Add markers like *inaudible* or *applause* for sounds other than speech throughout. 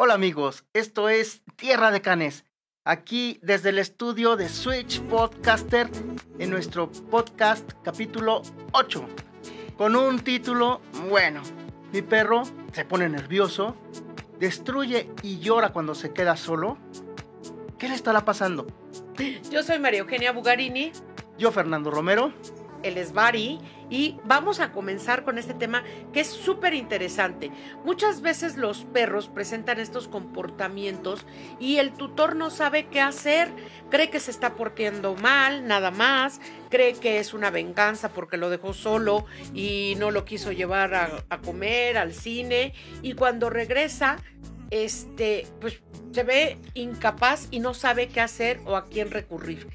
Hola amigos, esto es Tierra de Canes, aquí desde el estudio de Switch Podcaster en nuestro podcast capítulo 8, con un título bueno. Mi perro se pone nervioso, destruye y llora cuando se queda solo. ¿Qué le estará pasando? Yo soy María Eugenia Bugarini. Yo Fernando Romero él es Bari y vamos a comenzar con este tema que es súper interesante. Muchas veces los perros presentan estos comportamientos y el tutor no sabe qué hacer, cree que se está portando mal, nada más, cree que es una venganza porque lo dejó solo y no lo quiso llevar a, a comer, al cine. Y cuando regresa este, pues se ve incapaz y no sabe qué hacer o a quién recurrir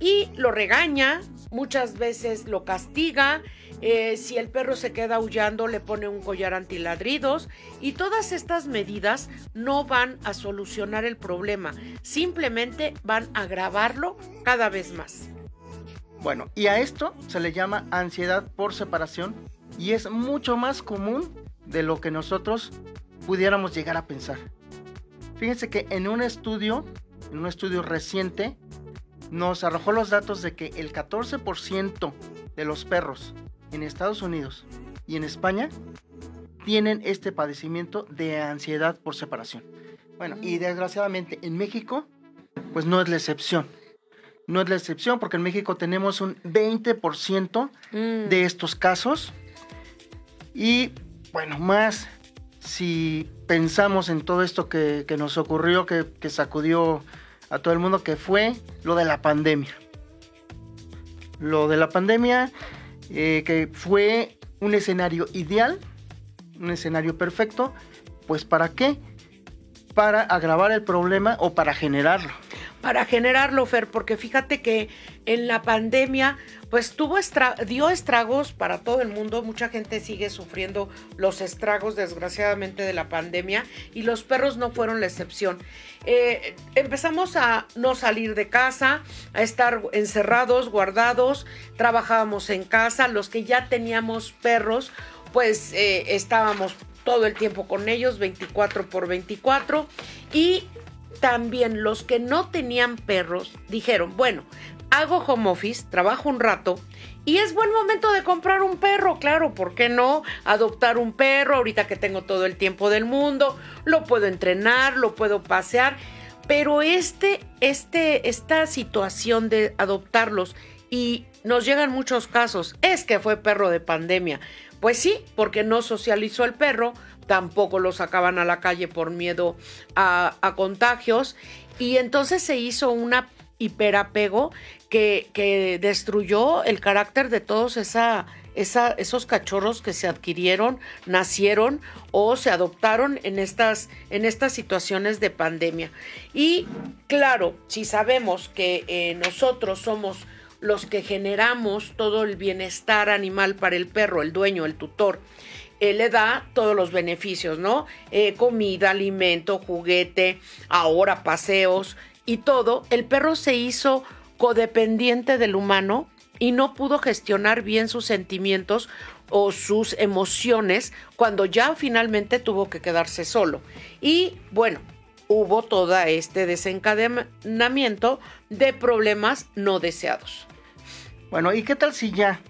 y lo regaña, muchas veces lo castiga, eh, si el perro se queda aullando le pone un collar antiladridos y todas estas medidas no van a solucionar el problema, simplemente van a agravarlo cada vez más. Bueno, y a esto se le llama ansiedad por separación y es mucho más común de lo que nosotros pudiéramos llegar a pensar. Fíjense que en un estudio, en un estudio reciente, nos arrojó los datos de que el 14% de los perros en Estados Unidos y en España tienen este padecimiento de ansiedad por separación. Bueno, y desgraciadamente en México, pues no es la excepción. No es la excepción porque en México tenemos un 20% mm. de estos casos. Y bueno, más si pensamos en todo esto que, nos ocurrió, que, que sacudió a todo el mundo que fue lo de la pandemia. Lo de la pandemia eh, que fue un escenario ideal, un escenario perfecto, pues ¿para qué? Para agravar el problema o para generarlo para generarlo, Fer, porque fíjate que en la pandemia, pues tuvo dio estragos para todo el mundo. Mucha gente sigue sufriendo los estragos, desgraciadamente, de la pandemia y los perros no fueron la excepción. Eh, empezamos a no salir de casa, a estar encerrados, guardados, trabajábamos en casa. Los que ya teníamos perros, pues eh, estábamos todo el tiempo con ellos, 24 por 24. Y también los que no tenían perros dijeron, bueno, hago home office, trabajo un rato y es buen momento de comprar un perro, claro, ¿por qué no? Adoptar un perro, ahorita que tengo todo el tiempo del mundo, lo puedo entrenar, lo puedo pasear, pero este, este, esta situación de adoptarlos y nos llegan muchos casos, es que fue perro de pandemia. Pues sí, porque no socializó el perro, tampoco lo sacaban a la calle por miedo a, contagios y entonces se hizo una hiperapego que, que destruyó el carácter de todos esos cachorros que se adquirieron, nacieron o se adoptaron en estas, en estas situaciones de pandemia. Y claro, si sabemos que eh, nosotros somos los que generamos todo el bienestar animal para el perro, el dueño, el tutor, él le da todos los beneficios, ¿no? Eh, comida, alimento, juguete, ahora paseos y todo. El perro se hizo codependiente del humano y no pudo gestionar bien sus sentimientos o sus emociones cuando ya finalmente tuvo que quedarse solo. Y bueno, hubo todo este desencadenamiento de problemas no deseados. Bueno, ¿y qué tal si ya,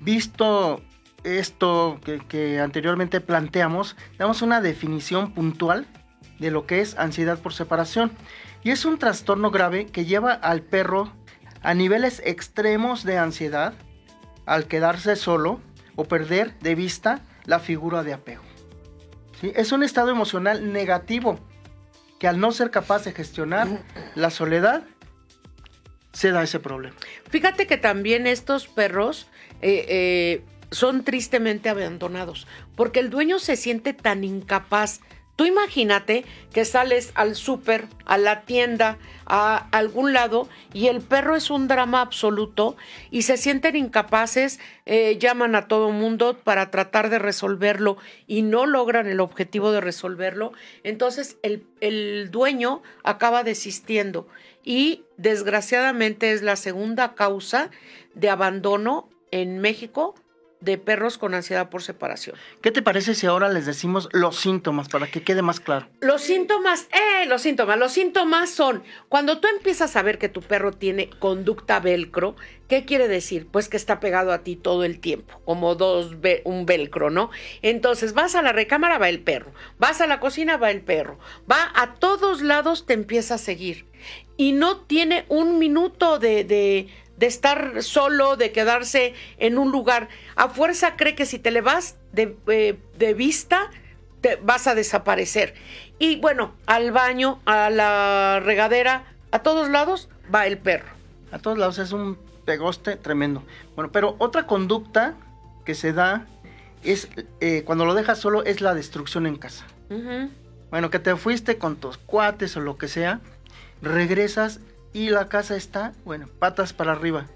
visto esto que, anteriormente planteamos, damos una definición puntual de lo que es ansiedad por separación. Y es un trastorno grave que lleva al perro a niveles extremos de ansiedad al quedarse solo o perder de vista la figura de apego. Es un estado emocional negativo que al no ser capaz de gestionar la soledad se da ese problema. Fíjate que también estos perros eh, eh, son tristemente abandonados, porque el dueño se siente tan incapaz. Tú imagínate que sales al súper, a la tienda, a algún lado y el perro es un drama absoluto y se sienten incapaces, eh, llaman a todo mundo para tratar de resolverlo y no logran el objetivo de resolverlo. Entonces el, el dueño acaba desistiendo y desgraciadamente es la segunda causa de abandono en México de perros con ansiedad por separación. ¿Qué te parece si ahora les decimos los síntomas para que quede más claro? Los síntomas, eh, los síntomas, los síntomas son cuando tú empiezas a ver que tu perro tiene conducta velcro, ¿qué quiere decir? Pues que está pegado a ti todo el tiempo, como dos un velcro, ¿no? Entonces vas a la recámara va el perro, vas a la cocina va el perro, va a todos lados te empieza a seguir y no tiene un minuto de, de de estar solo, de quedarse en un lugar. A fuerza cree que si te le vas de, eh, vista, te vas a desaparecer. Y bueno, al baño, a la regadera, a todos lados va el perro. A todos lados es un pegoste tremendo. Bueno, pero otra conducta que se da es eh, cuando lo dejas solo es la destrucción en casa. Bueno, que te fuiste con tus cuates o lo que sea, regresas y la casa está, bueno, patas para arriba.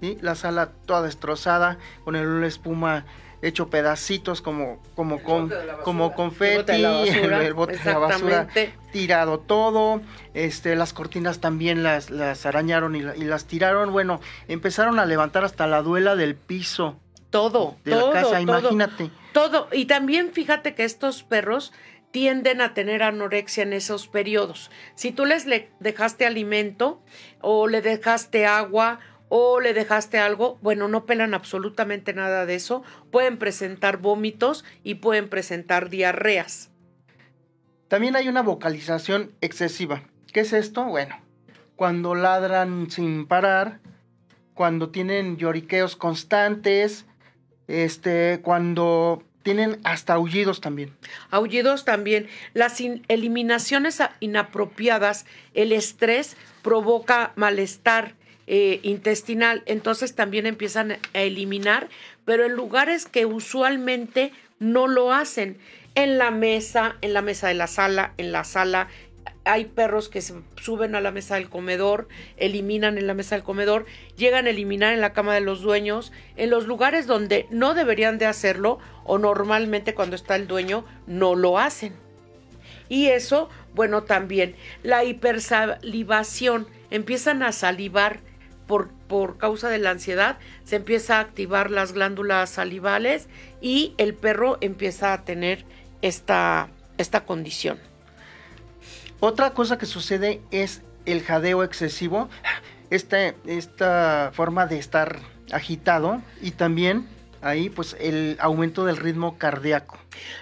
y La sala toda destrozada, con el espuma hecho pedacitos como como con como confeti, el, bote de la basura *laughs* tirado todo, este las cortinas también las, las arañaron y, las tiraron, bueno, empezaron a levantar hasta la duela del piso. Todo, de la casa, imagínate. Todo, y también fíjate que estos perros tienden a tener anorexia en esos periodos. Si tú les le dejaste alimento o le dejaste agua o le dejaste algo, bueno, no pelan absolutamente nada de eso, pueden presentar vómitos y pueden presentar diarreas. También hay una vocalización excesiva. ¿Qué es esto? Bueno, cuando ladran sin parar, cuando tienen lloriqueos constantes, este, cuando tienen hasta aullidos también. Aullidos también. Las eliminaciones inapropiadas, el estrés provoca malestar eh, intestinal, entonces también empiezan a eliminar, pero en lugares que usualmente no lo hacen. En la mesa, en la mesa de la sala, en la sala, hay perros que se suben a la mesa del comedor, eliminan en la mesa del comedor, llegan a eliminar en la cama de los dueños, en los lugares donde no deberían de hacerlo o normalmente cuando está el dueño no lo hacen. Y eso, bueno, también la hipersalivación, empiezan a salivar por, por causa de la ansiedad, se empieza a activar las glándulas salivales y el perro empieza a tener esta, esta condición. Otra cosa que sucede es el jadeo excesivo, esta, esta forma de estar agitado y también ahí pues el aumento del ritmo cardíaco.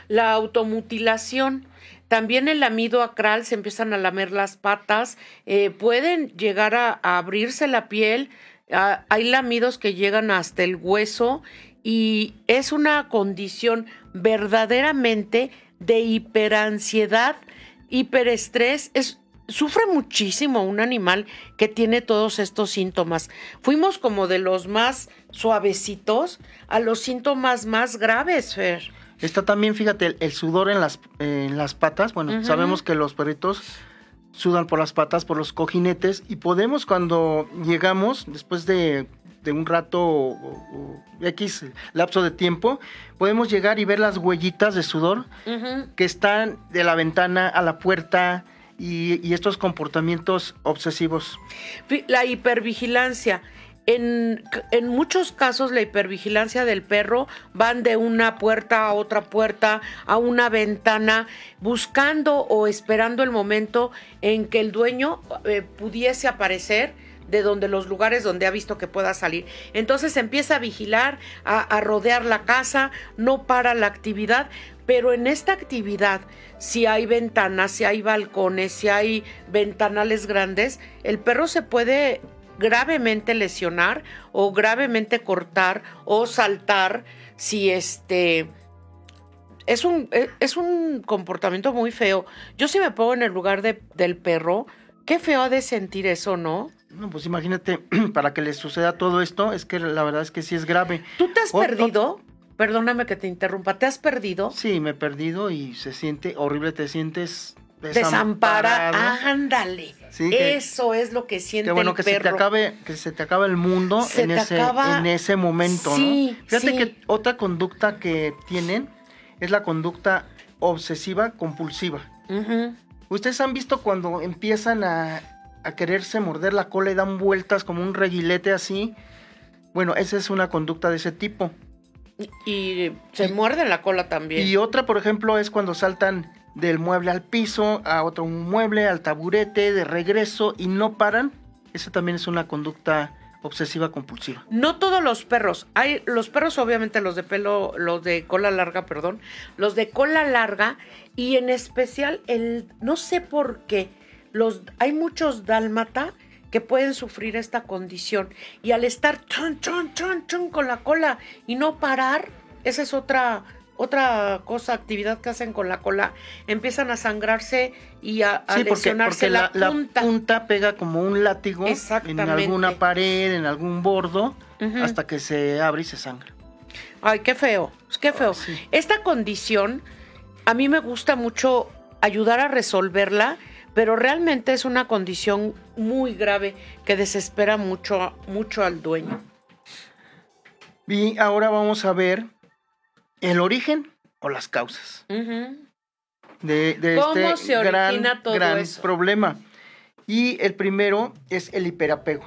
La automutilación. También el lamido acral, se empiezan a lamer las patas, eh, pueden llegar a, abrirse la piel, hay lamidos que llegan hasta el hueso y es una condición verdaderamente de hiperansiedad hiperestrés es sufre muchísimo un animal que tiene todos estos síntomas. Fuimos como de los más suavecitos a los síntomas más graves, Fer. Está también, fíjate, el, sudor en las, en las patas. Bueno, sabemos que los perritos sudan por las patas, por los cojinetes, y podemos cuando llegamos, después de, un rato o, X lapso de tiempo, podemos llegar y ver las huellitas de sudor que están de la ventana a la puerta y, estos comportamientos obsesivos. La hipervigilancia. En, en, muchos casos la hipervigilancia del perro van de una puerta a otra puerta, a una ventana, buscando o esperando el momento en que el dueño eh, pudiese aparecer de donde los lugares donde ha visto que pueda salir. Entonces empieza a vigilar, a, rodear la casa, no para la actividad, pero en esta actividad, si hay ventanas, si hay balcones, si hay ventanales grandes, el perro se puede gravemente lesionar o gravemente cortar o saltar si este es un, e, es un comportamiento muy feo. Yo si me pongo en el lugar de, del perro, qué feo ha de sentir eso, ¿no? No, pues imagínate, *clears throat* para que le suceda todo esto, es que la verdad es que sí es grave. ¿Tú te has perdido? Perdóname que te interrumpa, ¿te has perdido? Sí, me he perdido y se siente horrible, te sientes desamparado. ándale. Eso es lo que siente bueno, que se te acabe, que se te acabe el mundo en ese, en ese momento, ¿no? Fíjate que otra conducta que tienen es la conducta obsesiva compulsiva. Ustedes han visto cuando empiezan a a quererse morder la cola y dan vueltas como un reguilete así. Bueno, esa es una conducta de ese tipo. Y, se muerde la cola también. Y otra, por ejemplo, es cuando saltan del mueble al piso, a otro mueble, al taburete, de regreso y no paran. Esa también es una conducta obsesiva compulsiva. No todos los perros. Hay los perros, obviamente, los de pelo, los de cola larga, perdón, los de cola larga y en especial el, no sé por qué, los, hay muchos dálmata que pueden sufrir esta condición y al estar chon, chon, chon, chon con la cola y no parar, esa es otra otra cosa, actividad que hacen con la cola, empiezan a sangrarse y a, lesionarse la, punta. La punta pega como un látigo en alguna pared, en algún bordo, hasta que se abre y se sangra. Ay, qué feo, qué feo. Esta condición, a mí me gusta mucho ayudar a resolverla, pero realmente es una condición muy grave que desespera mucho, mucho al dueño. Y ahora vamos a ver el origen o las causas de, este gran, gran problema. Y el primero es el hiperapego.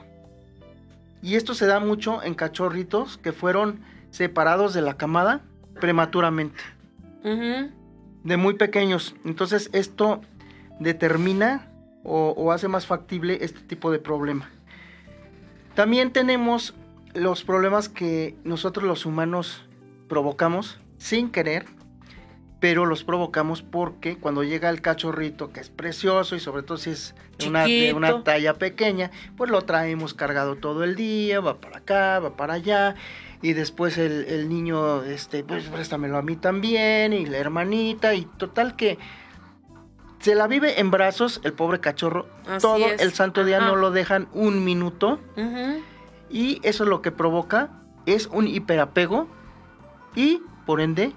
Y esto se da mucho en cachorritos que fueron separados de la camada prematuramente. De muy pequeños. Entonces esto determina o hace más factible este tipo de problema. También tenemos los problemas que nosotros los humanos provocamos sin querer, pero los provocamos porque cuando llega el cachorrito, que es precioso y sobre todo si es de una, de una, talla pequeña, pues lo traemos cargado todo el día, va para acá, va para allá, y después el, niño, este, pues préstamelo a mí también, y la hermanita, y total que se la vive en brazos el pobre cachorro, todo el santo día no lo dejan un minuto, y eso es lo que provoca, es un hiperapego, y por ende,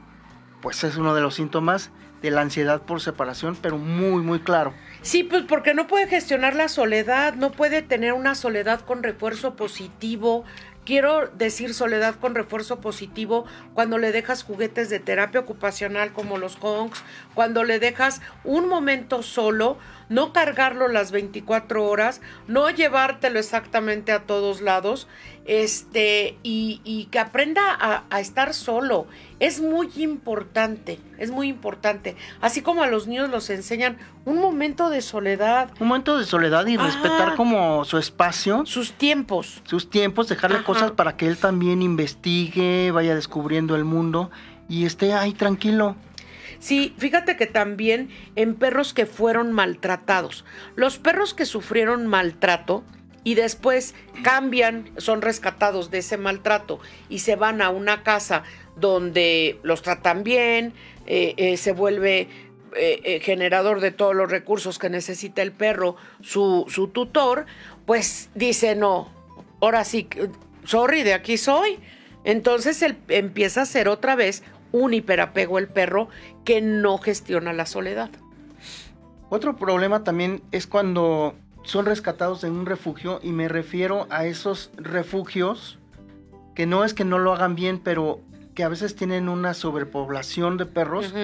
pues es uno de los síntomas de la ansiedad por separación, pero muy, muy claro. Sí, pues porque no puede gestionar la soledad, no puede tener una soledad con refuerzo positivo. Quiero decir soledad con refuerzo positivo cuando le dejas juguetes de terapia ocupacional como los Kongs, cuando le dejas un momento solo, no cargarlo las 24 horas, no llevártelo exactamente a todos lados, este, y, que aprenda a, estar solo. Es muy importante, es muy importante. Así como a los niños los enseñan un momento de soledad. Un momento de soledad y respetar como su espacio. Sus tiempos. Sus tiempos, dejarle cosas para que él también investigue, vaya descubriendo el mundo y esté ahí tranquilo. Sí, fíjate que también en perros que fueron maltratados. Los perros que sufrieron maltrato y después cambian, son rescatados de ese maltrato y se van a una casa donde los tratan bien, eh, eh, se vuelve eh, generador de todos los recursos que necesita el perro, su, su tutor, pues dice, no, ahora sí, sorry, de aquí soy. Entonces él empieza a ser otra vez un hiperapego el perro que no gestiona la soledad. Otro problema también es cuando son rescatados en un refugio y me refiero a esos refugios que no es que no lo hagan bien, pero que a veces tienen una sobrepoblación de perros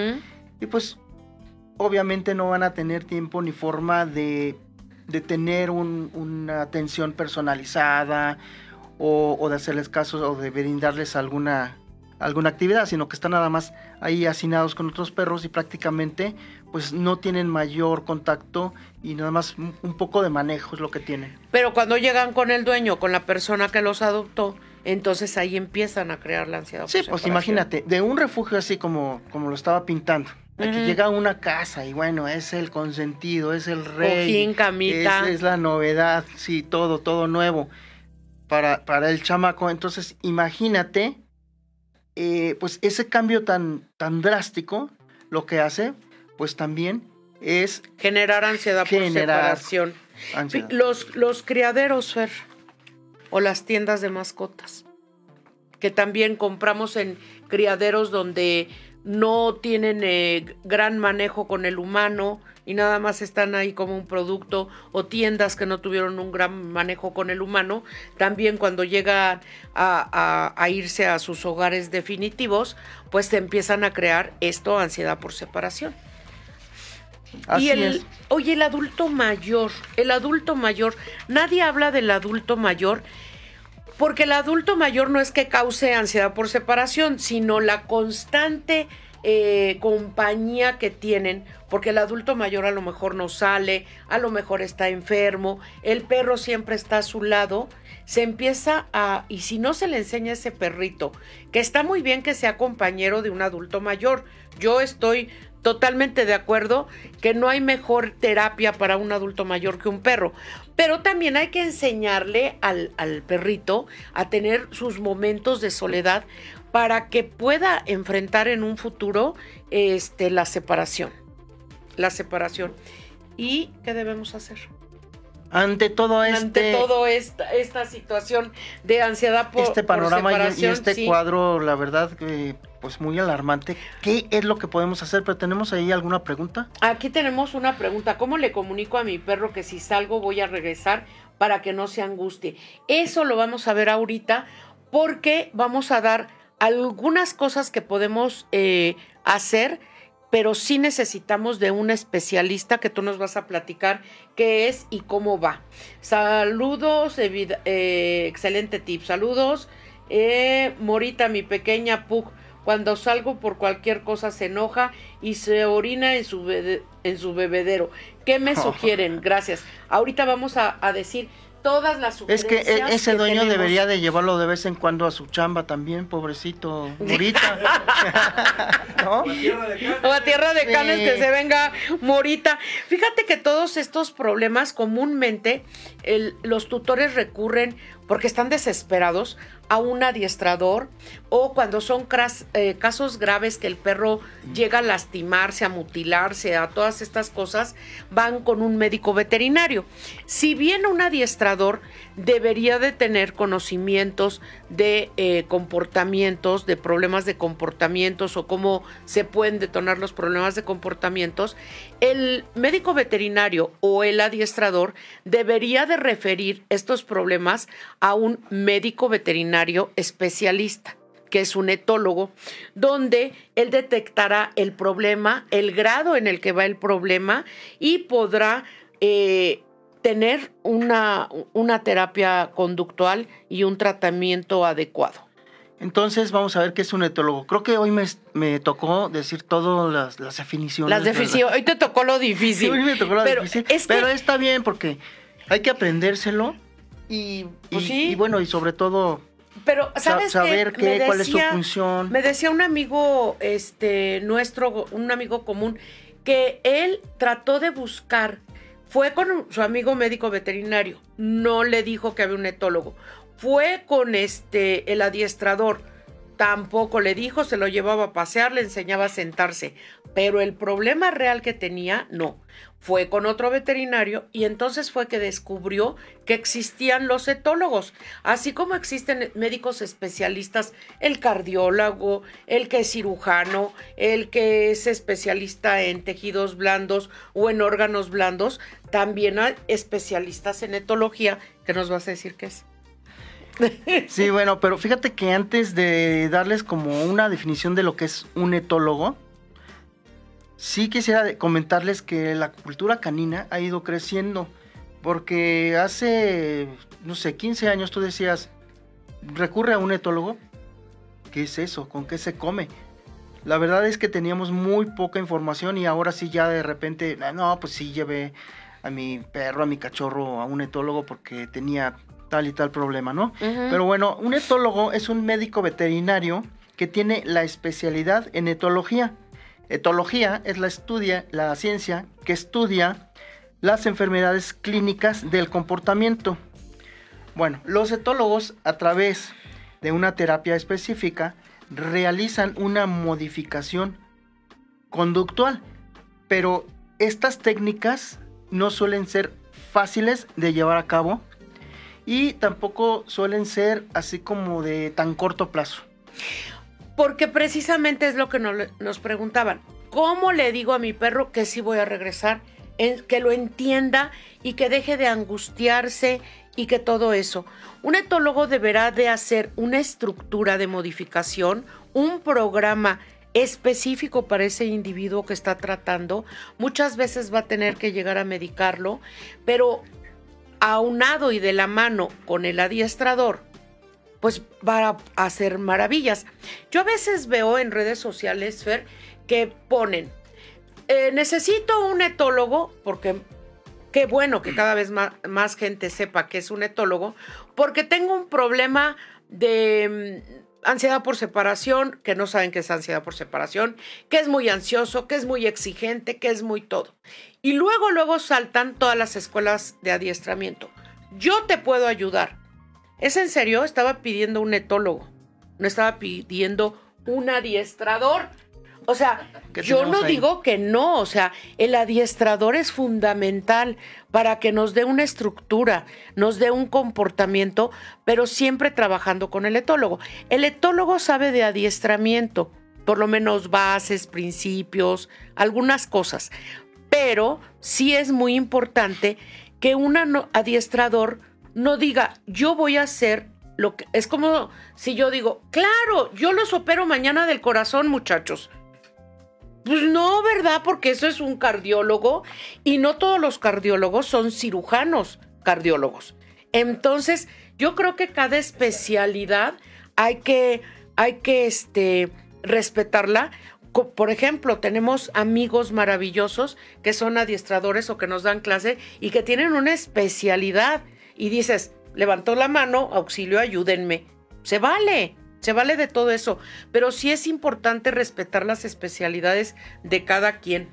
y pues obviamente no van a tener tiempo ni forma de, tener una atención personalizada o, o, de hacerles caso o de brindarles alguna alguna actividad, sino que están nada más ahí hacinados con otros perros y prácticamente pues no tienen mayor contacto y nada más un poco de manejo es lo que tienen. Pero cuando llegan con el dueño, con la persona que los adoptó, entonces ahí empiezan a crear la ansiedad. Sí, pues imagínate, de un refugio así como, como lo estaba pintando, Aquí llega a una casa y bueno, es el consentido, es el rey. camita. Es, la novedad, sí, todo, todo nuevo para, para el chamaco. Entonces, imagínate eh, pues ese cambio tan, tan drástico lo que hace, pues también es generar ansiedad por separación. Los, los criaderos, Fer, o las tiendas de mascotas, que también compramos en criaderos donde no tienen eh, gran manejo con el humano, y nada más están ahí como un producto o tiendas que no tuvieron un gran manejo con el humano, también cuando llegan a, irse a sus hogares definitivos, pues empiezan a crear esto, ansiedad por separación. Y el, oye, el adulto mayor, el adulto mayor, nadie habla del adulto mayor. Porque el adulto mayor no es que cause ansiedad por separación, sino la constante eh, compañía que tienen, porque el adulto mayor a lo mejor no sale, a lo mejor está enfermo, el perro siempre está a su lado, se empieza a, y si no se le enseña a ese perrito, que está muy bien que sea compañero de un adulto mayor, yo estoy totalmente de acuerdo que no hay mejor terapia para un adulto mayor que un perro, pero también hay que enseñarle al, al perrito a tener sus momentos de soledad para que pueda enfrentar en un futuro este, la separación. La separación. ¿Y qué debemos hacer? Ante todo este... Ante todo esta, esta situación de ansiedad por Este panorama por y este cuadro, la verdad, que pues muy alarmante. ¿Qué es lo que podemos hacer? Pero tenemos ahí alguna pregunta. Aquí tenemos una pregunta. ¿Cómo le comunico a mi perro que si salgo voy a regresar para que no se angustie? Eso lo vamos a ver ahorita porque vamos a dar algunas cosas que podemos eh, hacer, pero sí necesitamos de un especialista que tú nos vas a platicar qué es y cómo va. Saludos, eh, excelente tip. Saludos, eh, Morita, mi pequeña Pug. Cuando salgo por cualquier cosa se enoja y se orina en su, en su bebedero. ¿Qué me *laughs* sugieren? Gracias. Ahorita vamos a, a decir todas las Es que e-, ese dueño debería de llevarlo de vez en cuando a su chamba también, pobrecito, *laughs* Morita. *laughs* ¿No? O a tierra de canes que se venga Morita. Fíjate que todos estos problemas comúnmente los tutores recurren porque están desesperados a un adiestrador o cuando son eh, casos graves que el perro llega a lastimarse, a mutilarse, a todas estas cosas, van con un médico veterinario. Si bien un adiestrador debería de tener conocimientos de eh, comportamientos, de problemas de comportamientos o cómo se pueden detonar los problemas de comportamientos, el médico veterinario o el adiestrador debería de referir estos problemas a un médico veterinario especialista que es un etólogo, donde él detectará el problema, el grado en el que va el problema y podrá eh, tener una, una terapia conductual y un tratamiento adecuado. Entonces vamos a ver qué es un etólogo. Creo que hoy me, tocó decir todas las, las definiciones. Las definiciones. Hoy te tocó lo difícil. hoy me tocó lo difícil. pero está bien porque hay que aprendérselo y, pues y, bueno, y sobre todo pero sabes saber qué, cuál es su función. Me decía un amigo, este, nuestro, un amigo común, que él trató de buscar, fue con su amigo médico veterinario, no le dijo que había un etólogo, fue con este el adiestrador, tampoco le dijo, se lo llevaba a pasear, le enseñaba a sentarse, pero el problema real que tenía, no. Fue con otro veterinario y entonces fue que descubrió que existían los etólogos, así como existen médicos especialistas, el cardiólogo, el que es cirujano, el que es especialista en tejidos blandos o en órganos blandos, también hay especialistas en etología, que nos vas a decir qué es. *laughs* Sí, bueno, pero fíjate que antes de darles como una definición de lo que es un etólogo, sí quisiera comentarles que la cultura canina ha ido creciendo. Porque hace, no sé, 15 años tú decías, recurre a un etólogo. ¿Qué es eso? ¿Con qué se come? La verdad es que teníamos muy poca información y ahora sí ya de repente, ah, no, pues sí llevé a mi perro, a mi cachorro a un etólogo porque tenía tal y tal problema, ¿no? Pero bueno, un etólogo es un médico veterinario que tiene la especialidad en etología. Etología es la, estudia, la ciencia que estudia las enfermedades clínicas del comportamiento. Bueno, los etólogos a través de una terapia específica realizan una modificación conductual, pero estas técnicas no suelen ser fáciles de llevar a cabo y tampoco suelen ser así como de tan corto plazo. Porque precisamente es lo que nos, preguntaban. ¿Cómo le digo a mi perro que sí voy a regresar? que lo entienda y que deje de angustiarse y que todo eso. Un etólogo deberá de hacer una estructura de modificación, un programa específico para ese individuo que está tratando. Muchas veces va a tener que llegar a medicarlo, pero aunado y de la mano con el adiestrador pues va a hacer maravillas. Yo a veces veo en redes sociales, Fer, que ponen, eh, necesito un etólogo, porque qué bueno que cada vez más, más, gente sepa que es un etólogo, porque tengo un problema de mm, ansiedad por separación, que no saben qué es ansiedad por separación, que es muy ansioso, que es muy exigente, que es muy todo. Y luego, luego saltan todas las escuelas de adiestramiento. Yo te puedo ayudar. ¿Es en serio? Estaba pidiendo un etólogo. No estaba pidiendo un adiestrador. O sea, yo no digo que no, o sea, el adiestrador es fundamental para que nos dé una estructura, nos dé un comportamiento, pero siempre trabajando con el etólogo. El etólogo sabe de adiestramiento, por lo menos bases, principios, algunas cosas, pero sí es muy importante que un adiestrador no diga, yo voy a hacer lo que... Es como si yo digo, claro, yo los opero mañana del corazón, muchachos. Pues no, ¿verdad? Porque eso es un cardiólogo y no todos los cardiólogos son cirujanos cardiólogos. Entonces, yo creo que cada especialidad hay que, hay que este, respetarla. Por ejemplo, tenemos amigos maravillosos que son adiestradores o que nos dan clase y que tienen una especialidad. Y dices, levantó la mano, auxilio, ayúdenme. Se vale. Se vale de todo eso, pero sí es importante respetar las especialidades de cada quien.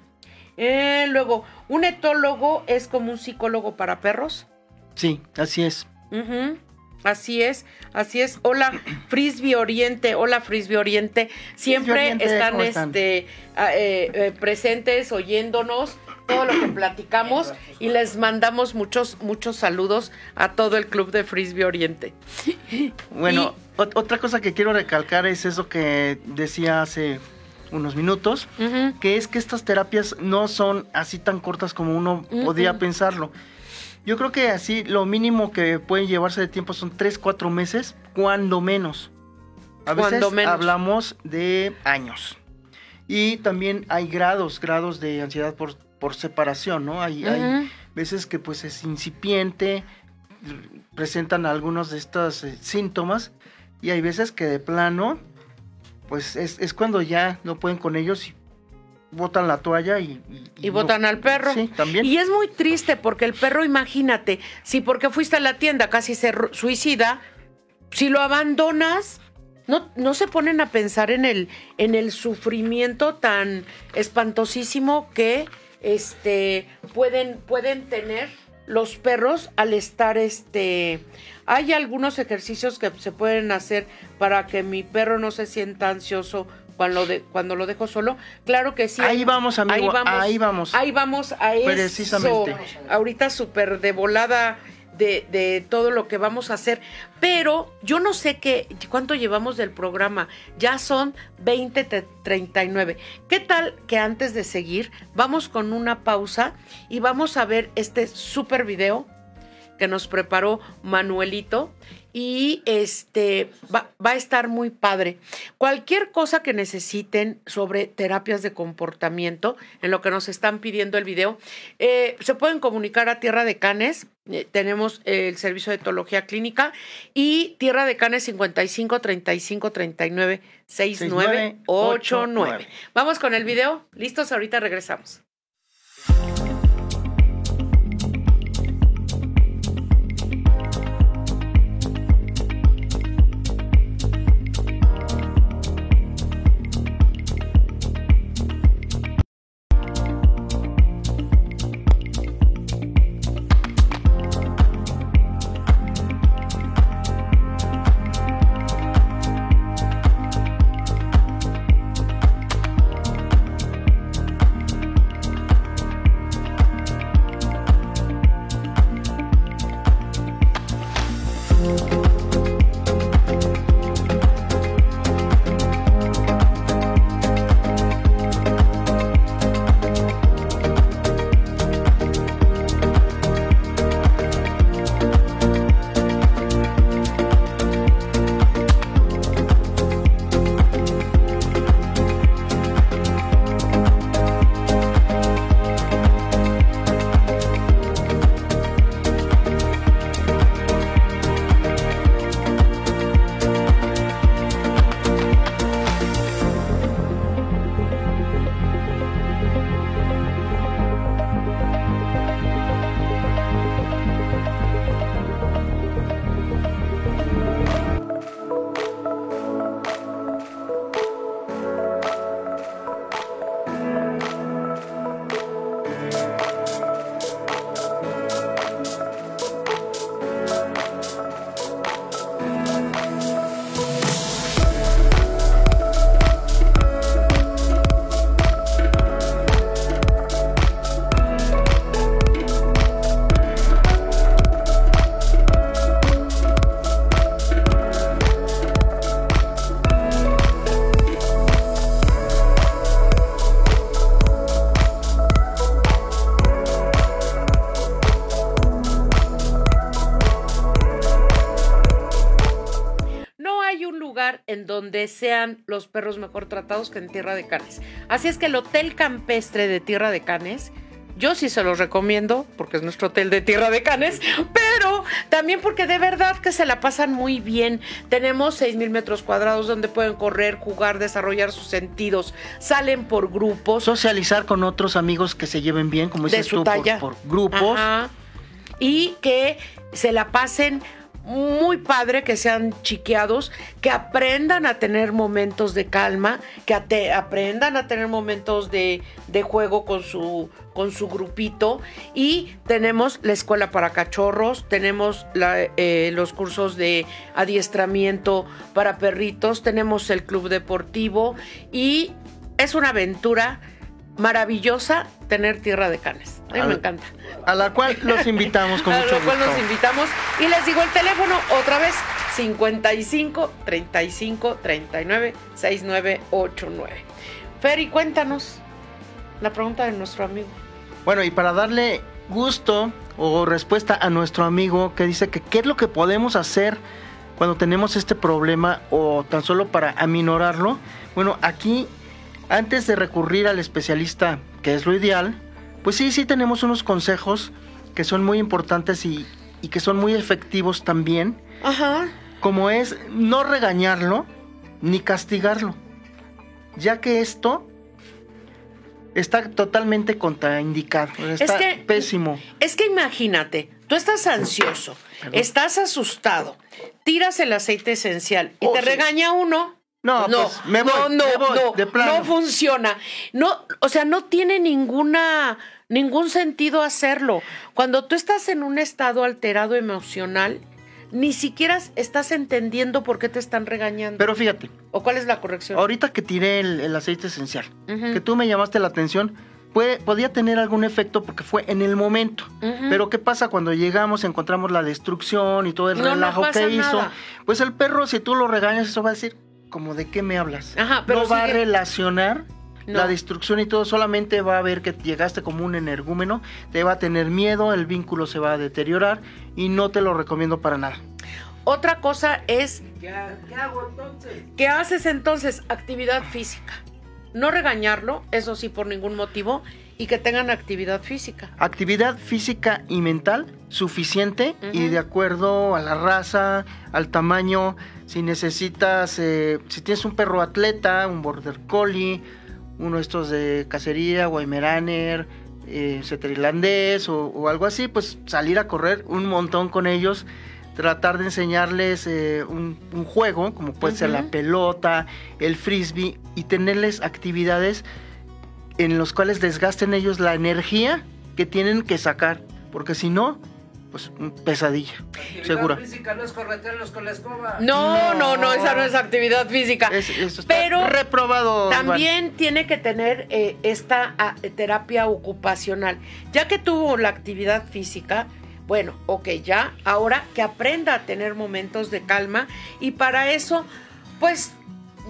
Eh, luego, ¿un etólogo es como un psicólogo para perros? Sí, así es. Así es, así es. Hola, Frisbee Oriente, hola Frisbee Oriente. Siempre están, este ah, eh, eh, presentes, oyéndonos todo lo que platicamos y les mandamos muchos, muchos saludos a todo el club de Frisbee Oriente. *laughs* Bueno, otra cosa que quiero recalcar es eso que decía hace unos minutos, que es que estas terapias no son así tan cortas como uno podía pensarlo. Yo creo que así lo mínimo que pueden llevarse de tiempo son 3, 4 meses, cuando menos. A veces hablamos de años. Y también hay grados, grados de ansiedad por, por separación, ¿no? Hay, hay veces que pues es incipiente, presentan algunos de estos eh, síntomas y hay veces que de plano, pues es, cuando ya no pueden con ellos y botan la toalla y... Y, botan al perro. Sí, también. Y es muy triste porque el perro, imagínate, si porque fuiste a la tienda casi se suicida, si lo abandonas, no, no se ponen a pensar en el, en el sufrimiento tan espantosísimo que este, pueden, pueden tener los perros al estar este hay algunos ejercicios que se pueden hacer para que mi perro no se sienta ansioso cuando, de, cuando lo dejo solo. Claro que sí. Ahí vamos, amigo. Ahí vamos. Ahí vamos, ahí vamos a eso. Precisamente. Ahorita súper de volada de, todo lo que vamos a hacer. Pero yo no sé qué, cuánto llevamos del programa. Ya son 20.39. ¿Qué tal que antes de seguir vamos con una pausa y vamos a ver este súper video que nos preparó Manuelito y este va, a estar muy padre. Cualquier cosa que necesiten sobre terapias de comportamiento, en lo que nos están pidiendo el video, eh, se pueden comunicar a Tierra de Canes. Eh, tenemos el servicio de etología clínica y Tierra de Canes 55 35 39 69 89. Vamos con el video. ¿Listos? Ahorita regresamos. En donde sean los perros mejor tratados que en Tierra de Canes. Así es que el Hotel Campestre de Tierra de Canes yo sí se los recomiendo porque es nuestro hotel de Tierra de Canes, pero también porque de verdad que se la pasan muy bien. Tenemos 6 mil metros cuadrados donde pueden correr, jugar, desarrollar sus sentidos. Salen por grupos. Socializar con otros amigos que se lleven bien, como dices tú, por, por, grupos. Y que se la pasen muy padre que sean chiqueados, que aprendan a tener momentos de calma, que aprendan a tener momentos de, juego con su, con su grupito. Y tenemos la escuela para cachorros, tenemos eh, los cursos de adiestramiento para perritos, tenemos el club deportivo y es una aventura maravillosa tener tierra de canes. A mí me encanta. A la cual los *laughs* invitamos con mucho gusto. A la cual los invitamos. Y les digo el teléfono otra vez: 55 35 39 6989. Ferry, cuéntanos la pregunta de nuestro amigo. Bueno, y para darle gusto o respuesta a nuestro amigo que dice que qué es lo que podemos hacer cuando tenemos este problema o tan solo para aminorarlo. Bueno, aquí antes de recurrir al especialista, que es lo ideal, pues sí, sí tenemos unos consejos que son muy importantes y, que son muy efectivos también. Ajá. Como es no regañarlo ni castigarlo, ya que esto está totalmente contraindicado, está pésimo. Es que imagínate, tú estás ansioso, estás asustado, tiras el aceite esencial y oh, te regaña uno. No, no, pues, me voy, no, no, no, no funciona. No, o sea, no tiene ninguna ningún sentido hacerlo. Cuando tú estás en un estado alterado emocional, ni siquiera estás entendiendo por qué te están regañando. Pero fíjate. ¿O cuál es la corrección? Ahorita que tiré el, aceite esencial, que tú me llamaste la atención, puede, podía tener algún efecto porque fue en el momento. Pero ¿qué pasa cuando llegamos, encontramos la destrucción y todo el relajo que hizo? Pues el perro, si tú lo regañas, eso va a decir, como de qué me hablas. pero no va a relacionar la destrucción y todo, solamente va a ver que llegaste como un energúmeno, te va a tener miedo, el vínculo se va a deteriorar y no te lo recomiendo para nada. Otra cosa es... ¿Qué, hago entonces? ¿Qué haces entonces? Actividad física. No regañarlo, eso sí, por ningún motivo, y que tengan actividad física. Actividad física y mental suficiente y de acuerdo a la raza, al tamaño, si necesitas, eh, si tienes un perro atleta, un border collie, uno de estos de cacería, Weimaraner, eh, setter irlandés o, algo así, pues salir a correr un montón con ellos, tratar de enseñarles eh, un, juego, como puede ser la pelota, el frisbee, y tenerles actividades en los cuales desgasten ellos la energía que tienen que sacar, porque si no, pues pesadilla, segura. física no es corretearlos con la escoba. No, no, no, esa no es actividad física. Pero reprobado. También tiene que tener eh, esta ah, terapia ocupacional. Ya que tuvo la actividad física, bueno, ok, ya, ahora que aprenda a tener momentos de calma y para eso, pues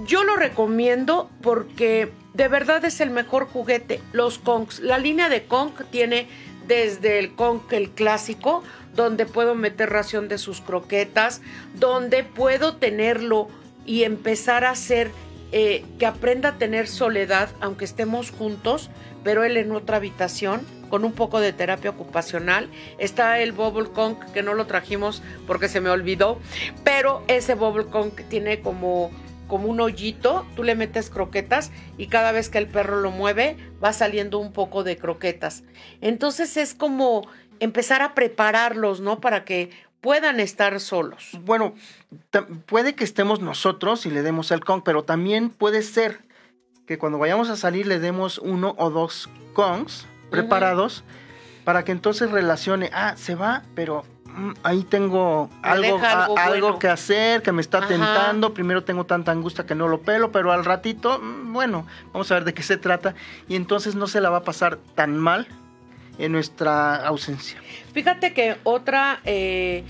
yo lo recomiendo porque de verdad es el mejor juguete. Los Kongs, la línea de Kong tiene desde el Conk, el clásico, donde puedo meter ración de sus croquetas, donde puedo tenerlo y empezar a hacer eh, que aprenda a tener soledad, aunque estemos juntos, pero él en otra habitación, con un poco de terapia ocupacional. Está el Bubble Conk, que no lo trajimos porque se me olvidó, pero ese Bubble Conk tiene como como un hoyito, tú le metes croquetas y cada vez que el perro lo mueve va saliendo un poco de croquetas. Entonces es como empezar a prepararlos, ¿no? Para que puedan estar solos. Bueno, puede que estemos nosotros y le demos el con, pero también puede ser que cuando vayamos a salir le demos uno o dos cons preparados para que entonces relacione, ah, se va, pero Mm, ahí tengo algo, algo, que hacer, que me está tentando. Primero tengo tanta angustia que no lo pelo, pero al ratito, mm, bueno, vamos a ver de qué se trata. Y entonces no se la va a pasar tan mal en nuestra ausencia. Fíjate que otra eh,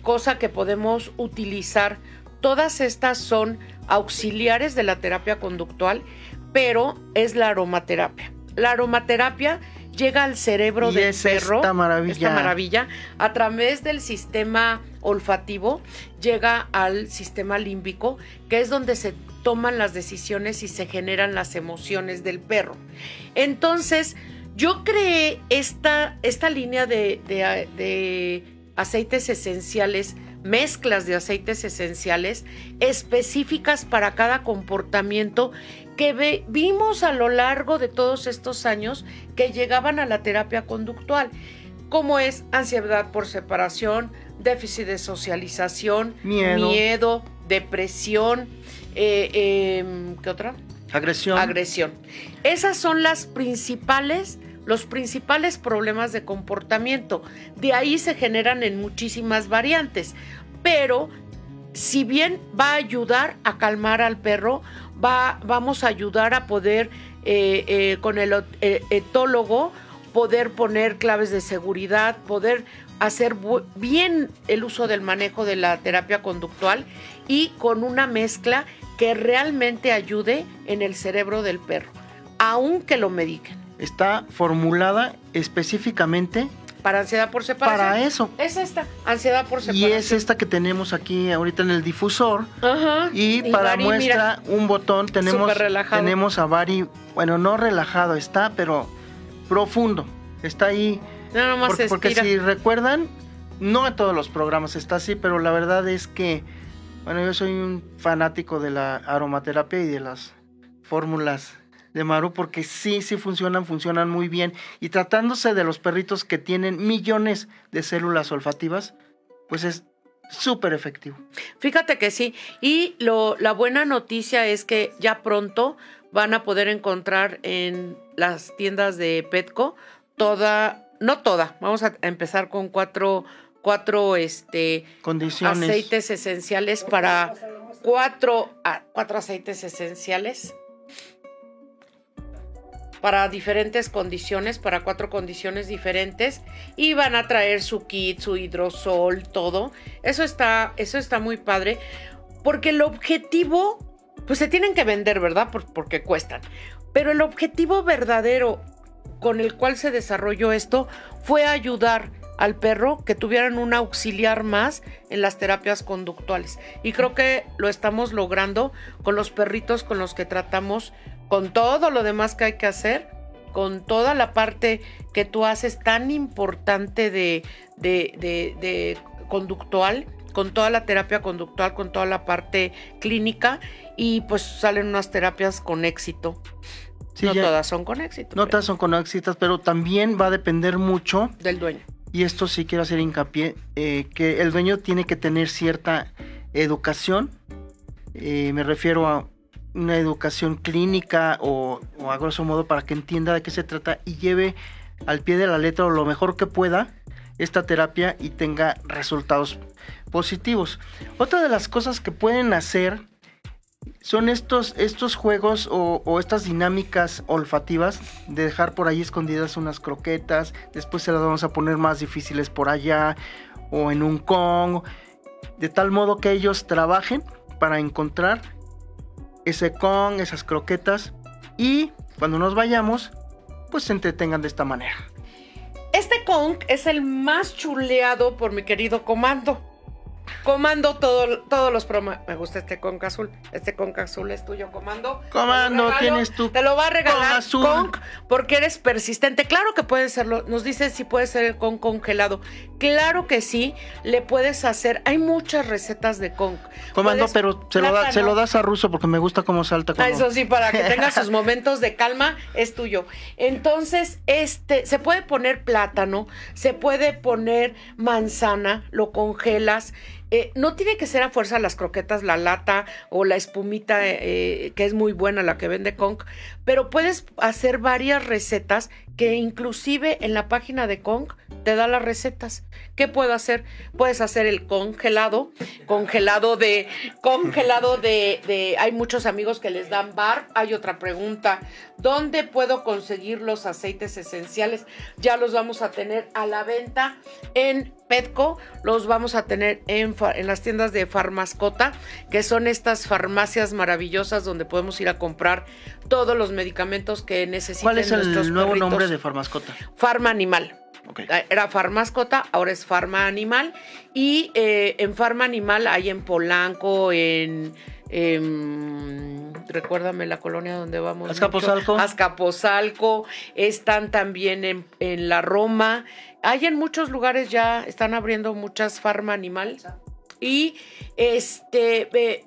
cosa que podemos utilizar, todas estas son auxiliares de la terapia conductual, pero es la aromaterapia. La aromaterapia llega al cerebro Y del es perro. esta maravilla. esta maravilla, a través del sistema olfativo, llega al sistema límbico, que es donde se toman las decisiones y se generan las emociones del perro. Entonces, yo creé esta, esta línea de, de- de aceites esenciales, mezclas de aceites esenciales específicas para cada comportamiento que vimos a lo largo de todos estos años que llegaban a la terapia conductual, como es ansiedad por separación, déficit de socialización, Miedo. miedo, depresión, eh, em, ¿qué otra? Agresión. agresión. Esas son las principales, los principales problemas de comportamiento. De ahí se generan en muchísimas variantes. Pero si bien va a ayudar a calmar al perro, va, vamos a ayudar a poder eh, eh, con el eh, etólogo poder poner claves de seguridad, poder hacer bien el uso del manejo de la terapia conductual y con una mezcla que realmente ayude en el cerebro del perro, aunque lo mediquen. Está formulada específicamente Para ansiedad por separación. para eso. Es esta, ansiedad por Y separación. es esta que tenemos aquí ahorita en el difusor. Ajá. Y para Bari, muestra un botón tenemos, tenemos a Bari, bueno, no relajado está, pero profundo. Está ahí. mira, nada más Porque, se porque si recuerdan, no a todos los programas está así, pero la verdad es que, bueno, yo soy un fanático de la aromaterapia y de las fórmulas de Maru, porque sí, sí funcionan, funcionan muy bien. Y tratándose de los perritos que tienen millones de células olfativas, pues es súper efectivo. Fíjate que sí. Y lo, la buena noticia es que ya pronto van a poder encontrar en las tiendas de Petco toda, no toda, vamos a empezar con cuatro, cuatro este, Condiciones. aceites esenciales para cuatro, cuatro aceites esenciales para diferentes condiciones, para cuatro condiciones diferentes y van a traer su kit, su hidrosol, todo. Eso está, eso está muy padre porque el objetivo, pues se tienen que vender, ¿verdad? Por- porque cuestan. Pero el objetivo verdadero con el cual se desarrolló esto fue ayudar al perro que tuvieran un auxiliar más en las terapias conductuales. Y creo que lo estamos logrando con los perritos con los que tratamos, con todo lo demás que hay que hacer, con toda la parte que tú haces tan importante de, de, de- de conductual, con toda la terapia conductual, con toda la parte clínica y pues salen unas terapias con éxito. Sí, no ya- todas son con éxito. No pero todas son con éxitos, pero también va a depender mucho del dueño. y esto sí quiero hacer hincapié, eh, que el dueño tiene que tener cierta educación, eh, me refiero a una educación clínica o, a grosso modo para que entienda de qué se trata y lleve al pie de la letra o lo mejor que pueda esta terapia y tenga resultados positivos. Otra de las cosas que pueden hacer son estos, estos juegos o, estas dinámicas olfativas de dejar por ahí escondidas unas croquetas, después se las vamos a poner más difíciles por allá o en un Kong, de tal modo que ellos trabajen para encontrar ese Kong, esas croquetas y cuando nos vayamos, pues se entretengan de esta manera. Este Kong es el más chuleado por mi querido Comando. Comando todo- todos los programas. Me gusta este Kong azul. Este Kong azul es tuyo, Comando. Comando, regalo, tienes tu Te lo va a regalar azul. Kong porque eres persistente. Claro que puede serlo. Nos dice si puede ser el Kong congelado. Claro que sí. Le puedes hacer. Hay muchas recetas de Kong. Comando, Puedes- pero se lo, da- se lo das a Ruso porque me gusta cómo salta. Ah, cuando- Eso sí, para que tenga *laughs* sus momentos de calma, es tuyo. Entonces, este, se puede poner plátano, se puede poner manzana, lo congelas. Eh, no tiene que ser a fuerza las croquetas, la lata o la espumita, eh, que es muy buena la que vende Kong, pero puedes hacer varias recetas que inclusive en la página de Kong te da las recetas. ¿Qué puedo hacer? Puedes hacer el congelado, congelado de, congelado de, de, hay muchos amigos que les dan bar. Hay otra pregunta, ¿dónde puedo conseguir los aceites esenciales? Ya los vamos a tener a la venta en Petco, los vamos a tener en, en las tiendas de Farmascota, que son estas farmacias maravillosas donde podemos ir a comprar todos los medicamentos que necesiten ¿Cuál es el nuevo perritos. nombre de Farmascota? Farma Animal. Ok. Era Farmascota, ahora es Farma Animal. Y eh, en Farma Animal hay en Polanco, en. em, recuérdame la colonia donde vamos. mucho. Azcapotzalco. Azcapotzalco. Están también en, en la Roma. Hay en muchos lugares ya, están abriendo muchas Farma Animal. Y este. eh,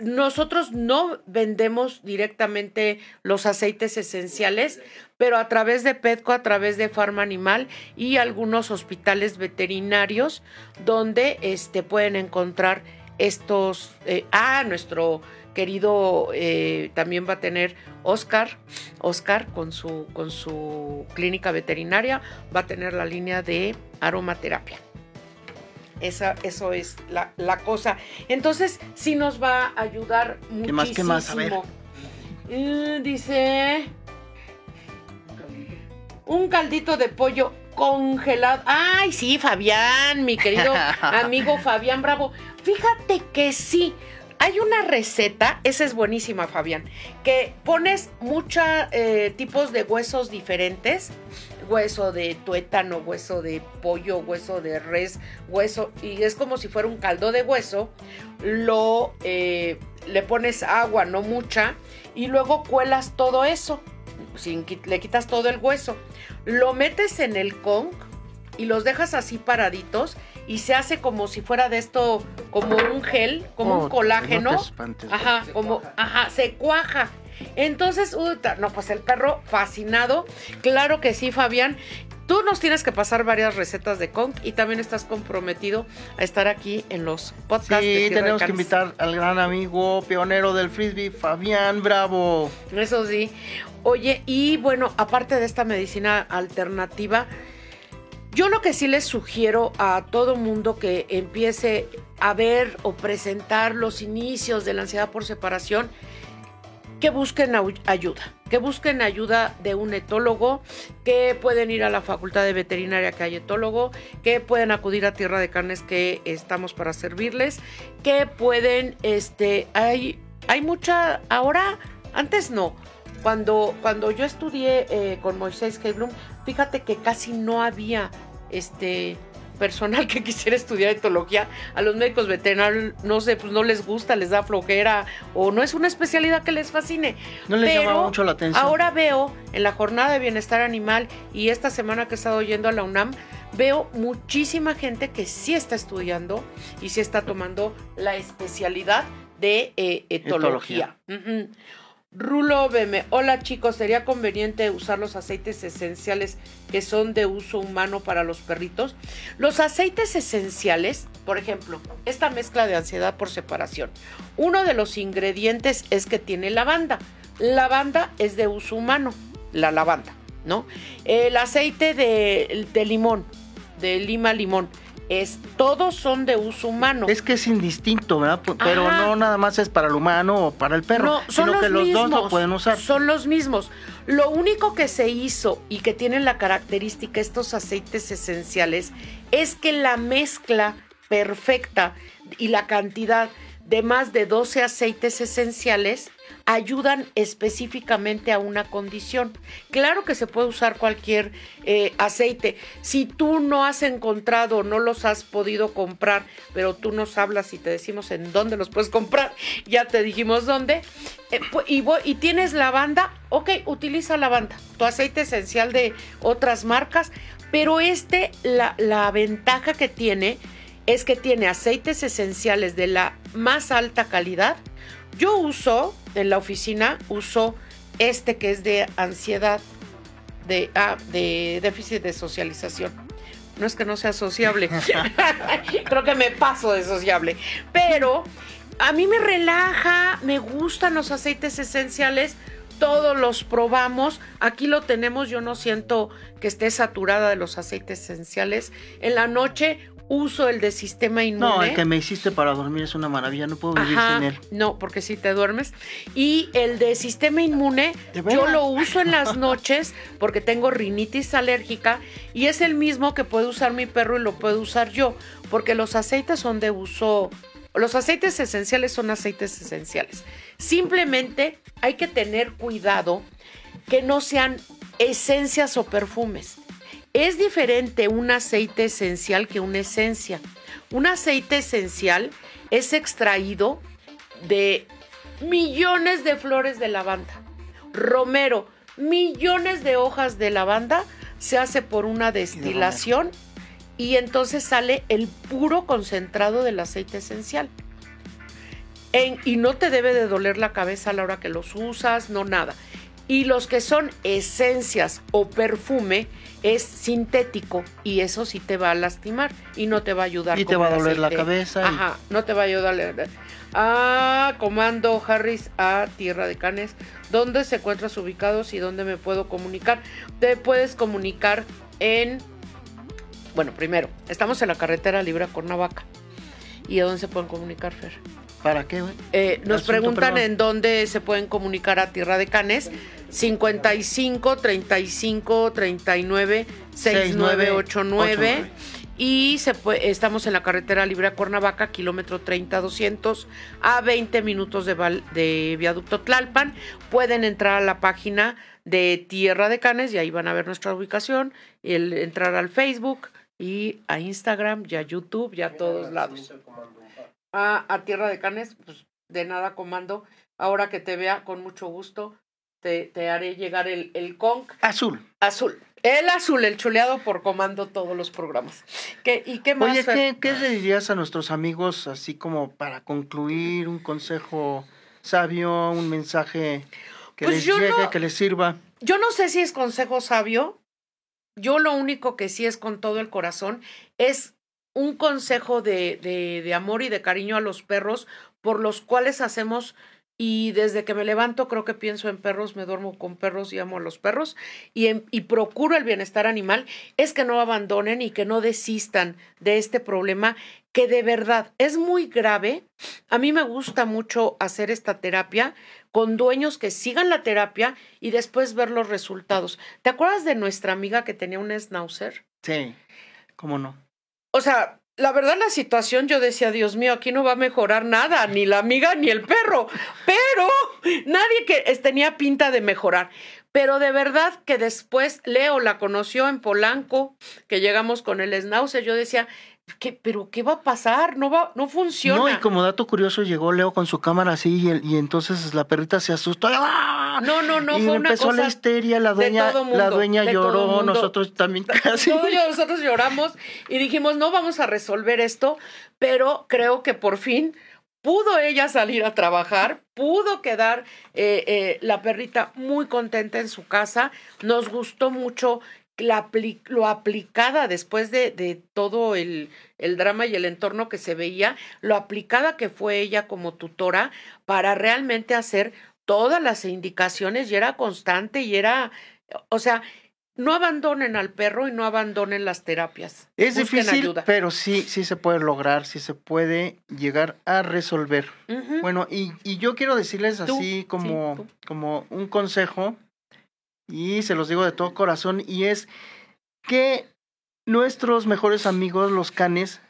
nosotros no vendemos directamente los aceites esenciales, pero a través de Petco, a través de Farma Animal y algunos hospitales veterinarios donde este, pueden encontrar estos. eh, ah, nuestro querido eh, también va a tener Oscar, Oscar con su, con su clínica veterinaria, va a tener la línea de aromaterapia. Esa, eso es la, la cosa. Entonces, sí nos va a ayudar muchísimo. ¿Qué más, qué más? A ver. Eh, dice. Un caldito de pollo congelado. Ay, sí, Fabián, mi querido *laughs* amigo Fabián Bravo. Fíjate que sí. Hay una receta, esa es buenísima, Fabián, que pones muchos tipos de huesos diferentes. Hueso de tuétano, hueso de pollo, hueso de res, hueso, y es como si fuera un caldo de hueso. Lo eh, le pones agua, no mucha, y luego cuelas todo eso. Sin, le quitas todo el hueso. Lo metes en el Kong y los dejas así paraditos y se hace como si fuera de esto, como un gel, como Oh, un colágeno. no te espantes. Ajá, como, ajá, se cuaja. Entonces, no, pues el perro fascinado. Claro que sí, Fabián. Tú nos tienes que pasar varias recetas de Kong y también estás comprometido a estar aquí en los podcasts. Sí, de tenemos que invitar al gran amigo pionero del frisbee, Fabián Bravo. Eso sí. Oye, y bueno, aparte de esta medicina alternativa, yo lo que sí les sugiero a todo mundo que empiece a ver o presentar los inicios de la ansiedad por separación, que busquen ayuda, que busquen ayuda de un etólogo, que pueden ir a la facultad de veterinaria que hay etólogo, que pueden acudir a Tierra de Carnes que estamos para servirles, que pueden, este, hay, hay mucha, ahora, antes no, cuando, cuando yo estudié eh, con Moisés Heiblum, fíjate que casi no había este personal *laughs* que quisiera estudiar etología. A los médicos veterinarios, no sé, pues no les gusta, les da flojera o no es una especialidad que les fascine. No les Pero llama mucho la atención. Ahora veo en la jornada de bienestar animal y esta semana que he estado yendo a la UNAM, veo muchísima gente que sí está estudiando y sí está tomando la especialidad de eh, etología. Rulo BM, hola chicos, ¿sería conveniente usar los aceites esenciales que son de uso humano para los perritos? Los aceites esenciales, por ejemplo, esta mezcla de ansiedad por separación, uno de los ingredientes es que tiene lavanda. Lavanda es de uso humano, la lavanda, ¿no? El aceite de, de limón, de lima limón, es, todos son de uso humano. Es que es indistinto, ¿verdad? Pero Ajá. no nada más es para el humano o para el perro, No, son sino los que los dos lo pueden usar. Son los mismos. Lo único que se hizo y que tienen la característica estos aceites esenciales es que la mezcla perfecta y la cantidad de más de 12 aceites esenciales ayudan específicamente a una condición. Claro que se puede usar cualquier eh, aceite. Si tú no has encontrado, no los has podido comprar, pero tú nos hablas y te decimos en dónde los puedes comprar, ya te dijimos dónde, eh, y, vo- y tienes lavanda, ok, utiliza lavanda, tu aceite esencial de otras marcas, pero este, la, la ventaja que tiene es que tiene aceites esenciales de la más alta calidad. Yo uso, en la oficina, uso este que es de ansiedad, de, ah, de déficit de socialización. No es que no sea sociable. *laughs* *laughs* Creo que me paso de sociable. Pero a mí me relaja, me gustan los aceites esenciales todos los probamos. Aquí lo tenemos, yo no siento que esté saturada de los aceites esenciales. En la noche uso el de sistema inmune. No, el que me hiciste para dormir es una maravilla, no puedo vivir Ajá, sin él. No, porque si te duermes. Y el de sistema inmune, ¿De yo lo uso en las noches porque tengo rinitis alérgica y es el mismo que puede usar mi perro y lo puedo usar yo, porque los aceites son de uso, los aceites esenciales son aceites esenciales. Simplemente hay que tener cuidado que no sean esencias o perfumes. Es diferente un aceite esencial que una esencia. Un aceite esencial es extraído de millones de flores de lavanda. Romero, millones de hojas de lavanda se hace por una destilación y entonces sale el puro concentrado del aceite esencial. En- y no te debe de doler la cabeza a la hora que los usas, no nada. Y los que son esencias o perfume es sintético y eso sí te va a lastimar y no te va a ayudar. Y te va a doler la cabeza y- Ajá, no te va a ayudar. Ah, comando Harris a Tierra de Canes. ¿Dónde se encuentras ubicados y dónde me puedo comunicar? Te puedes comunicar en. Bueno, primero, estamos en la carretera libre a Cuernavaca. ¿Y a dónde se pueden comunicar, Fer? ¿Para qué, güey? Eh, nos Asunto, preguntan perdón. en dónde se pueden comunicar a Tierra de Canes. 55 35 39 6989. Y se pue- estamos en la carretera libre a Cuernavaca, kilómetro 30 200, a 20 minutos de, Val- de Viaducto Tlalpan. Pueden entrar a la página de Tierra de Canes y ahí van a ver nuestra ubicación. El, entrar al Facebook y a Instagram y a YouTube y a todos lados a, a Tierra de Canes, pues de nada comando. Ahora que te vea, con mucho gusto, te, te haré llegar el, el Azul. azul. El azul, el chuleado por comando todos los programas. ¿Qué, ¿Y qué más? Oye? ¿qué, qué le dirías a nuestros amigos, así como para concluir, un consejo sabio, un mensaje que Pues les llegue, no- que les sirva? Yo no sé si es consejo sabio. Yo lo único que sí es con todo el corazón es un consejo de, de, de amor y de cariño a los perros por los cuales hacemos y desde que me levanto creo que pienso en perros, me duermo con perros y amo a los perros y, en- y procuro el bienestar animal, es que no abandonen y que no desistan de este problema que de verdad es muy grave. A mí me gusta mucho hacer esta terapia con dueños que sigan la terapia y después ver los resultados. ¿Te acuerdas de nuestra amiga que tenía un schnauzer? Sí, cómo no. O sea, la verdad la situación yo decía, Dios mío, aquí no va a mejorar nada, ni la amiga ni el perro, pero nadie que tenía pinta de mejorar. Pero de verdad que después Leo la conoció en Polanco, que llegamos con el schnauzer, yo decía, ¿qué, pero qué va a pasar? No va, no funciona. No, y como dato curioso, llegó Leo con su cámara así y, entonces la perrita se asustó. ¡Ah! No, no, no, y fue una empezó la histeria, la dueña, mundo, la dueña lloró, nosotros también *laughs* casi. Todos nosotros lloramos y dijimos, no vamos a resolver esto, pero creo que por fin pudo ella salir a trabajar, pudo quedar eh, eh, la perrita muy contenta en su casa, nos gustó mucho la apli- lo aplicada después de, de todo el, el drama y el entorno que se veía, lo aplicada que fue ella como tutora para realmente hacer todas las indicaciones y era constante y era, o sea, no abandonen al perro y no abandonen las terapias. Es Busquen difícil, ayuda. pero sí, sí se puede lograr, sí se puede llegar a resolver. Bueno, y, y yo quiero decirles así sí, como, como un consejo, y se los digo de todo corazón, y es que nuestros mejores amigos, los canes,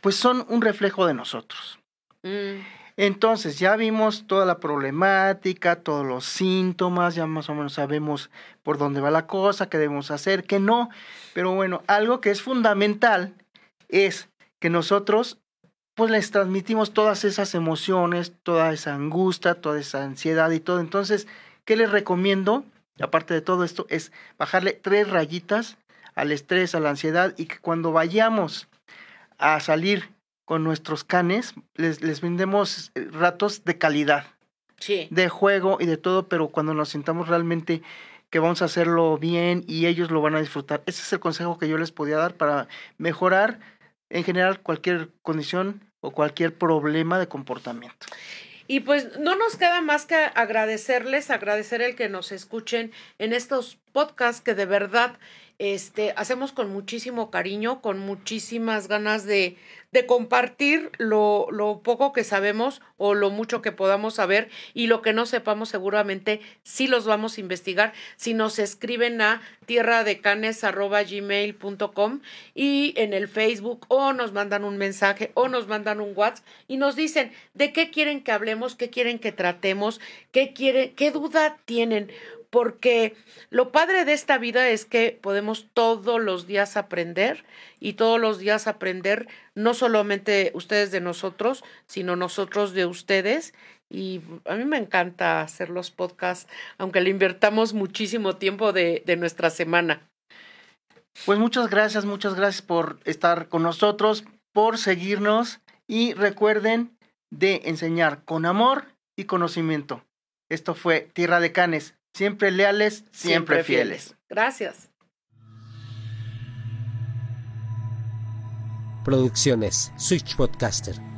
pues son un reflejo de nosotros. Mm, Entonces, ya vimos toda la problemática, todos los síntomas, ya más o menos sabemos por dónde va la cosa, qué debemos hacer, qué no. Pero bueno, algo que es fundamental es que nosotros pues les transmitimos todas esas emociones, toda esa angustia, toda esa ansiedad y todo. Entonces, ¿qué les recomiendo? Aparte de todo esto, es bajarle tres rayitas al estrés, a la ansiedad y que cuando vayamos a salir con nuestros canes, les, les brindemos eh, ratos de calidad, sí. de juego y de todo, pero cuando nos sintamos realmente que vamos a hacerlo bien y ellos lo van a disfrutar. Ese es el consejo que yo les podía dar para mejorar en general cualquier condición o cualquier problema de comportamiento. Y pues no nos queda más que agradecerles, agradecer el que nos escuchen en estos podcasts que de verdad este, hacemos con muchísimo cariño, con muchísimas ganas de, compartir lo, poco que sabemos o lo mucho que podamos saber y lo que no sepamos seguramente sí los vamos a investigar. Si nos escriben a tierradecanes.gmail.com y en el Facebook o nos mandan un mensaje o nos mandan un WhatsApp y nos dicen de qué quieren que hablemos, qué quieren que tratemos, qué duda tienen porque lo padre de esta vida es que podemos todos los días aprender y todos los días aprender no solamente ustedes de nosotros, sino nosotros de ustedes. Y a mí me encanta hacer los podcasts, aunque le invertamos muchísimo tiempo de, de nuestra semana. Pues muchas gracias, muchas gracias por estar con nosotros, por seguirnos y recuerden de enseñar con amor y conocimiento. Esto fue Tierra de Canes siempre leales, siempre, fieles. Gracias. Producciones Switch Podcaster.